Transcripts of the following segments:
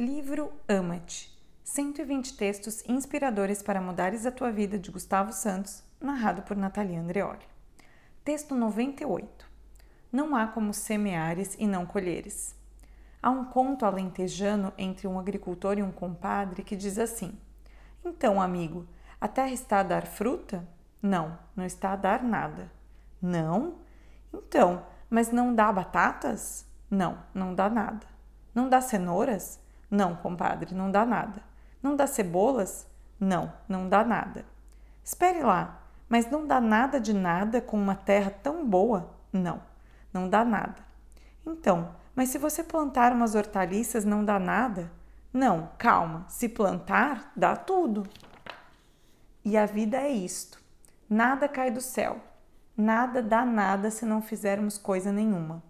Livro Ama-te 120 textos inspiradores para mudares a tua vida de Gustavo Santos, narrado por Natalia Andreoli. Texto 98. Não há como semeares e não colheres. Há um conto alentejano entre um agricultor e um compadre que diz assim: Então, amigo, a terra está a dar fruta? Não, não está a dar nada. Não? Então, mas não dá batatas? Não, não dá nada. Não dá cenouras? Não, compadre, não dá nada. Não dá cebolas? Não, não dá nada. Espere lá, mas não dá nada de nada com uma terra tão boa? Não, não dá nada. Então, mas se você plantar umas hortaliças não dá nada? Não, calma, se plantar, dá tudo. E a vida é isto: nada cai do céu, nada dá nada se não fizermos coisa nenhuma.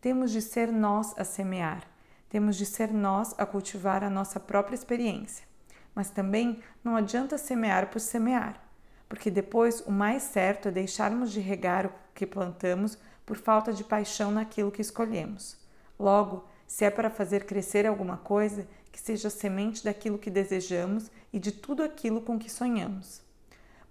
Temos de ser nós a semear temos de ser nós a cultivar a nossa própria experiência. Mas também não adianta semear por semear, porque depois o mais certo é deixarmos de regar o que plantamos por falta de paixão naquilo que escolhemos. Logo, se é para fazer crescer alguma coisa, que seja semente daquilo que desejamos e de tudo aquilo com que sonhamos.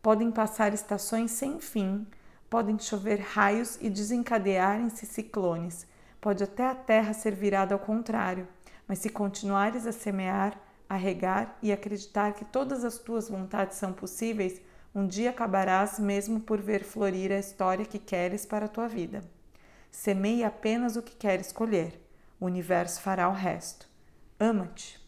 Podem passar estações sem fim, podem chover raios e desencadearem-se ciclones, Pode até a terra ser virada ao contrário, mas se continuares a semear, a regar e acreditar que todas as tuas vontades são possíveis, um dia acabarás mesmo por ver florir a história que queres para a tua vida. Semeie apenas o que queres colher, o universo fará o resto. Ama-te.